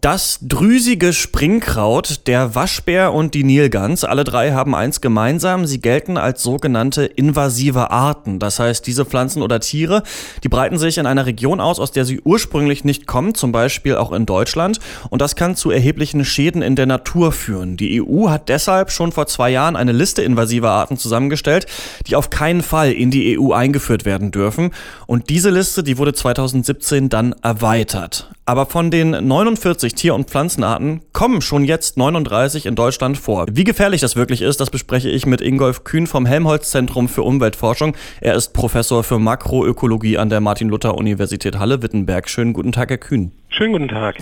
Das drüsige Springkraut, der Waschbär und die Nilgans, alle drei haben eins gemeinsam, sie gelten als sogenannte invasive Arten. Das heißt, diese Pflanzen oder Tiere, die breiten sich in einer Region aus, aus der sie ursprünglich nicht kommen, zum Beispiel auch in Deutschland. Und das kann zu erheblichen Schäden in der Natur führen. Die EU hat deshalb schon vor zwei Jahren eine Liste invasiver Arten zusammengestellt, die auf keinen Fall in die EU eingeführt werden dürfen. Und diese Liste, die wurde 2017 dann erweitert. Aber von den 49 Tier- und Pflanzenarten kommen schon jetzt 39 in Deutschland vor. Wie gefährlich das wirklich ist, das bespreche ich mit Ingolf Kühn vom Helmholtz-Zentrum für Umweltforschung. Er ist Professor für Makroökologie an der Martin-Luther-Universität Halle-Wittenberg. Schönen guten Tag, Herr Kühn. Schönen guten Tag.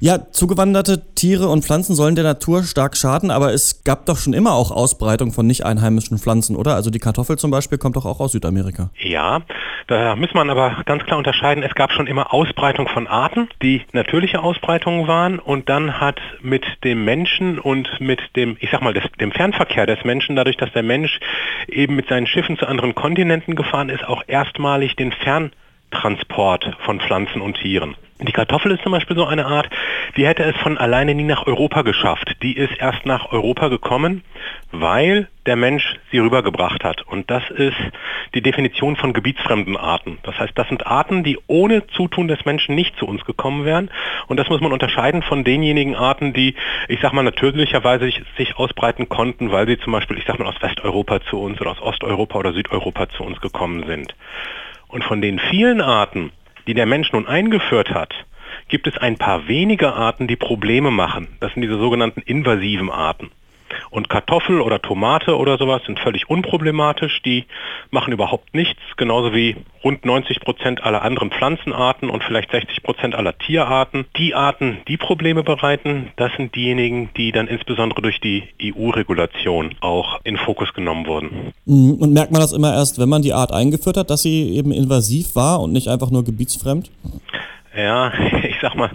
Ja, zugewanderte Tiere und Pflanzen sollen der Natur stark schaden, aber es gab doch schon immer auch Ausbreitung von nicht einheimischen Pflanzen, oder? Also die Kartoffel zum Beispiel kommt doch auch aus Südamerika. Ja, da muss man aber ganz klar unterscheiden. Es gab schon immer Ausbreitung von Arten, die natürliche Ausbreitungen waren und dann hat mit dem Menschen und mit dem, ich sag mal, des, dem Fernverkehr des Menschen, dadurch, dass der Mensch eben mit seinen Schiffen zu anderen Kontinenten gefahren ist, auch erstmalig den Ferntransport von Pflanzen und Tieren. Die Kartoffel ist zum Beispiel so eine Art, die hätte es von alleine nie nach Europa geschafft. Die ist erst nach Europa gekommen, weil der Mensch sie rübergebracht hat. Und das ist die Definition von gebietsfremden Arten. Das heißt, das sind Arten, die ohne Zutun des Menschen nicht zu uns gekommen wären. Und das muss man unterscheiden von denjenigen Arten, die, ich sag mal, natürlicherweise sich, ausbreiten konnten, weil sie zum Beispiel, ich sag mal, aus Westeuropa zu uns oder aus Osteuropa oder Südeuropa zu uns gekommen sind. Und von den vielen Arten, die der Mensch nun eingeführt hat, gibt es ein paar wenige Arten, die Probleme machen. Das sind diese sogenannten invasiven Arten. Und Kartoffel oder Tomate oder sowas sind völlig unproblematisch. Die machen überhaupt nichts, genauso wie rund 90 Prozent aller anderen Pflanzenarten und vielleicht 60 Prozent aller Tierarten. Die Arten, die Probleme bereiten, das sind diejenigen, die dann insbesondere durch die EU-Regulation auch in Fokus genommen wurden. Mhm. Und merkt man das immer erst, wenn man die Art eingeführt hat, dass sie eben invasiv war und nicht einfach nur gebietsfremd? Ja, ich sag mal,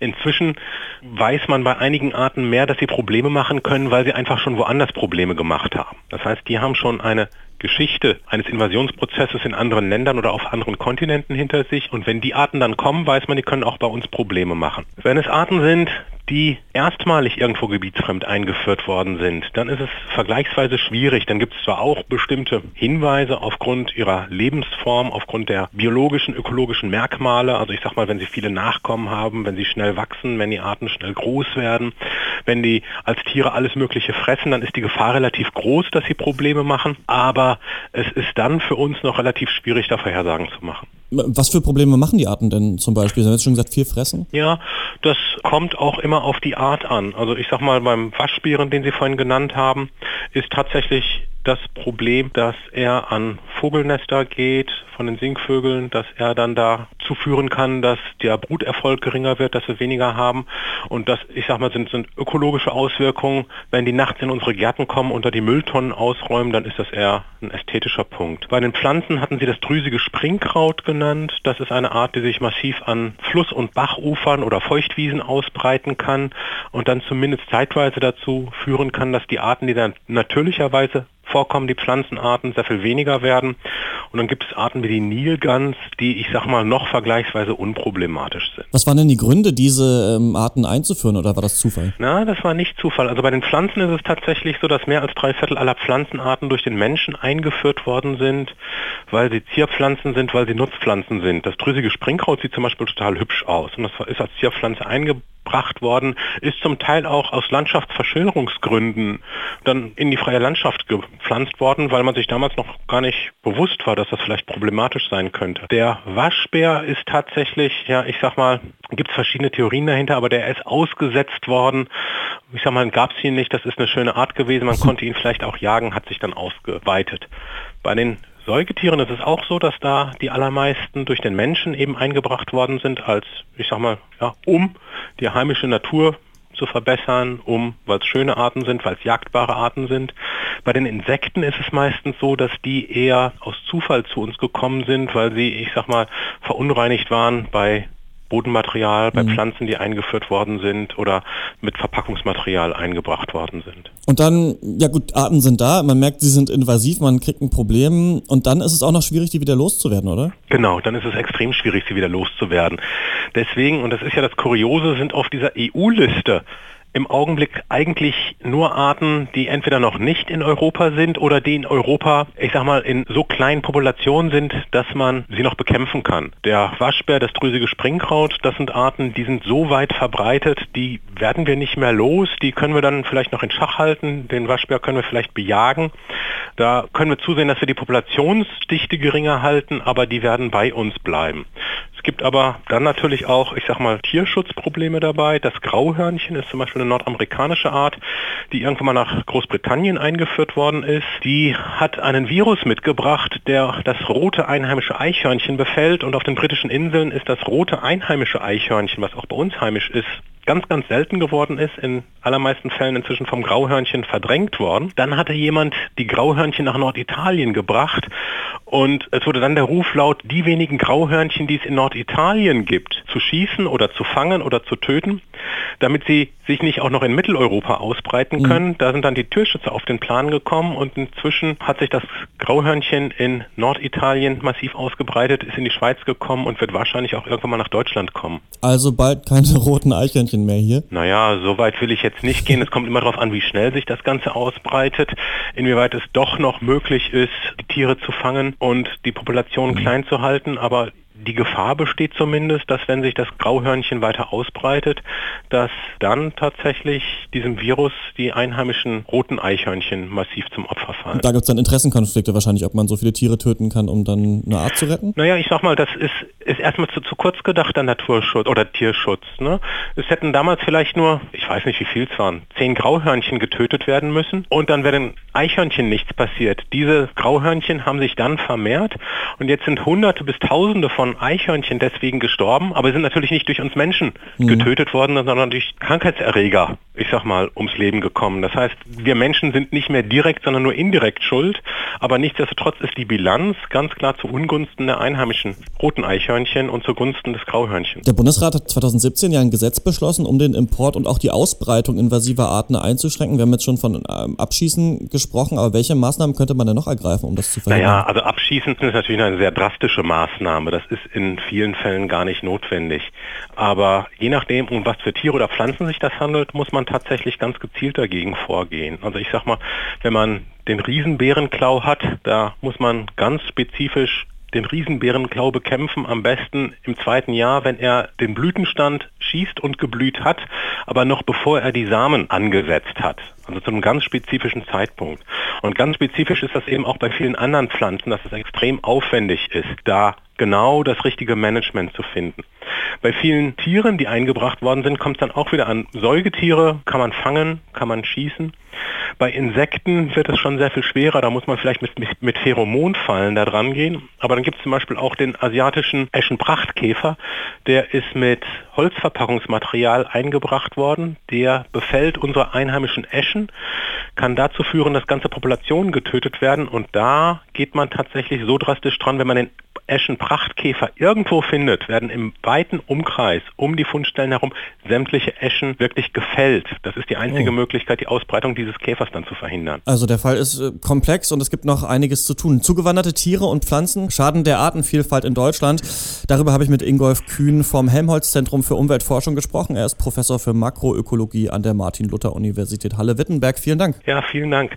Inzwischen weiß man bei einigen Arten mehr, dass sie Probleme machen können, weil sie einfach schon woanders Probleme gemacht haben. Das heißt, die haben schon eine Geschichte eines Invasionsprozesses in anderen Ländern oder auf anderen Kontinenten hinter sich. Und wenn die Arten dann kommen, weiß man, die können auch bei uns Probleme machen. Wenn es Arten sind, die erstmalig irgendwo gebietsfremd eingeführt worden sind, dann ist es vergleichsweise schwierig. Dann gibt es zwar auch bestimmte Hinweise aufgrund ihrer Lebensform, aufgrund der biologischen, ökologischen Merkmale. Also ich sag mal, wenn sie viele Nachkommen haben, wenn sie schnell wachsen, wenn die Arten schnell groß werden, wenn die als Tiere alles Mögliche fressen, dann ist die Gefahr relativ groß, dass sie Probleme machen. Aber es ist dann für uns noch relativ schwierig, da Vorhersagen zu machen. Was für Probleme machen die Arten denn zum Beispiel? Sie haben jetzt schon gesagt, viel fressen? Ja, das kommt auch immer auf die Art an. Also ich sag mal, beim Waschbären, den Sie vorhin genannt haben, ist tatsächlich das Problem, dass er an Vogelnester geht von den Singvögeln, dass er dann dazu führen kann, dass der Bruterfolg geringer wird, dass wir weniger haben. Und das, ich sag mal, sind, sind ökologische Auswirkungen. Wenn die nachts in unsere Gärten kommen, unter die Mülltonnen ausräumen, dann ist das eher ein ästhetischer Punkt. Bei den Pflanzen hatten Sie das drüsige Springkraut genannt. Das ist eine Art, die sich massiv an Fluss- und Bachufern oder Feuchtwiesen ausbreiten kann und dann zumindest zeitweise dazu führen kann, dass die Arten, die dann natürlicherweise vorkommen, die Pflanzenarten sehr viel weniger werden. Und dann gibt es Arten wie die Nilgans, die, ich sag mal, noch vergleichsweise unproblematisch sind. Was waren denn die Gründe, diese ähm, Arten einzuführen oder war das Zufall? Na, das war nicht Zufall. Also bei den Pflanzen ist es tatsächlich so, dass mehr als drei Viertel aller Pflanzenarten durch den Menschen eingeführt worden sind, weil sie Zierpflanzen sind, weil sie Nutzpflanzen sind. Das drüsige Springkraut sieht zum Beispiel total hübsch aus und das ist als Zierpflanze eingebaut gebracht worden, ist zum Teil auch aus Landschaftsverschönerungsgründen dann in die freie Landschaft gepflanzt worden, weil man sich damals noch gar nicht bewusst war, dass das vielleicht problematisch sein könnte. Der Waschbär ist tatsächlich, ja, ich sag mal, gibt es verschiedene Theorien dahinter, aber der ist ausgesetzt worden. Ich sag mal, gab es ihn nicht, das ist eine schöne Art gewesen, man konnte ihn vielleicht auch jagen, hat sich dann ausgeweitet. Bei den Säugetieren ist es auch so, dass da die allermeisten durch den Menschen eben eingebracht worden sind, als, ich sag mal, ja, um die heimische Natur zu verbessern, um, weil es schöne Arten sind, weil es jagdbare Arten sind. Bei den Insekten ist es meistens so, dass die eher aus Zufall zu uns gekommen sind, weil sie, ich sag mal, verunreinigt waren bei Bodenmaterial, bei mhm. Pflanzen, die eingeführt worden sind oder mit Verpackungsmaterial eingebracht worden sind. Und dann, ja gut, Arten sind da, man merkt, sie sind invasiv, man kriegt ein Problem und dann ist es auch noch schwierig, die wieder loszuwerden, oder? Genau, dann ist es extrem schwierig, sie wieder loszuwerden. Deswegen, und das ist ja das Kuriose, sind auf dieser EU-Liste im Augenblick eigentlich nur Arten, die entweder noch nicht in Europa sind oder die in Europa, ich sag mal, in so kleinen Populationen sind, dass man sie noch bekämpfen kann. Der Waschbär, das drüsige Springkraut, das sind Arten, die sind so weit verbreitet, die werden wir nicht mehr los, die können wir dann vielleicht noch in Schach halten, den Waschbär können wir vielleicht bejagen. Da können wir zusehen, dass wir die Populationsdichte geringer halten, aber die werden bei uns bleiben. Es gibt aber dann natürlich auch, ich sag mal, Tierschutzprobleme dabei. Das Grauhörnchen ist zum Beispiel eine nordamerikanische Art, die irgendwann mal nach Großbritannien eingeführt worden ist. Die hat einen Virus mitgebracht, der das rote einheimische Eichhörnchen befällt und auf den britischen Inseln ist das rote einheimische Eichhörnchen, was auch bei uns heimisch ist, ganz, ganz selten geworden ist, in allermeisten Fällen inzwischen vom Grauhörnchen verdrängt worden. Dann hatte jemand die Grauhörnchen nach Norditalien gebracht und es wurde dann der Ruf laut, die wenigen Grauhörnchen, die es in Norditalien gibt, zu schießen oder zu fangen oder zu töten, damit sie sich nicht auch noch in Mitteleuropa ausbreiten mhm. können. Mhm. Da sind dann die Türschützer auf den Plan gekommen und inzwischen hat sich das Grauhörnchen in Norditalien massiv ausgebreitet, ist in die Schweiz gekommen und wird wahrscheinlich auch irgendwann mal nach Deutschland kommen. Also bald keine roten Eichhörnchen mehr hier? Naja, so weit will ich jetzt nicht gehen. Es kommt immer darauf an, wie schnell sich das Ganze ausbreitet, inwieweit es doch noch möglich ist, die Tiere zu fangen und die Population mhm. klein zu halten. Aber die Gefahr besteht zumindest, dass wenn sich das Grauhörnchen weiter ausbreitet, dass dann tatsächlich diesem Virus die einheimischen roten Eichhörnchen massiv zum Opfer fallen. Und da gibt es dann Interessenkonflikte wahrscheinlich, ob man so viele Tiere töten kann, um dann eine Art zu retten? Naja, ich sag mal, das ist, ist erstmal zu, zu kurz gedachter Naturschutz oder Tierschutz. Ne? Es hätten damals vielleicht nur, ich weiß nicht wie viel es waren, zehn Grauhörnchen getötet werden müssen und dann wäre den Eichhörnchen nichts passiert. Diese Grauhörnchen haben sich dann vermehrt und jetzt sind Hunderte bis Tausende von von Eichhörnchen deswegen gestorben, aber sind natürlich nicht durch uns Menschen mhm. getötet worden, sondern durch Krankheitserreger, ich sag mal, ums Leben gekommen. Das heißt, wir Menschen sind nicht mehr direkt, sondern nur indirekt schuld, aber nichtsdestotrotz ist die Bilanz ganz klar zu Ungunsten der einheimischen roten Eichhörnchen und zugunsten des Grauhörnchens. Der Bundesrat hat 2017 ja ein Gesetz beschlossen, um den Import und auch die Ausbreitung invasiver Arten einzuschränken. Wir haben jetzt schon von ähm, Abschießen gesprochen, aber welche Maßnahmen könnte man denn noch ergreifen, um das zu verhindern? Naja, also Abschießen ist natürlich eine sehr drastische Maßnahme. Das ist in vielen Fällen gar nicht notwendig. Aber je nachdem, um was für Tiere oder Pflanzen sich das handelt, muss man tatsächlich ganz gezielt dagegen vorgehen. Also ich sag mal, wenn man den Riesenbärenklau hat, da muss man ganz spezifisch den Riesenbärenklau bekämpfen, am besten im zweiten Jahr, wenn er den Blütenstand schießt und geblüht hat, aber noch bevor er die Samen angesetzt hat. Also zu einem ganz spezifischen Zeitpunkt. Und ganz spezifisch ist das eben auch bei vielen anderen Pflanzen, dass es extrem aufwendig ist, da genau das richtige Management zu finden. Bei vielen Tieren, die eingebracht worden sind, kommt es dann auch wieder an. Säugetiere kann man fangen, kann man schießen. Bei Insekten wird es schon sehr viel schwerer, da muss man vielleicht mit, mit Pheromonfallen da dran gehen. Aber dann gibt es zum Beispiel auch den asiatischen Eschenprachtkäfer, der ist mit Holzverpackungsmaterial eingebracht worden. Der befällt unsere einheimischen Eschen, kann dazu führen, dass ganze Populationen getötet werden. Und da geht man tatsächlich so drastisch dran, wenn man den Eschenprachtkäfer irgendwo findet, werden im weiten Umkreis um die Fundstellen herum sämtliche Eschen wirklich gefällt. Das ist die einzige oh. Möglichkeit, die Ausbreitung dieses Käfers dann zu verhindern. Also der Fall ist äh, komplex und es gibt noch einiges zu tun. Zugewanderte Tiere und Pflanzen schaden der Artenvielfalt in Deutschland. Darüber habe ich mit Ingolf Kühn vom Helmholtz-Zentrum für Umweltforschung gesprochen. Er ist Professor für Makroökologie an der Martin-Luther-Universität Halle-Wittenberg. Vielen Dank. Ja, vielen Dank.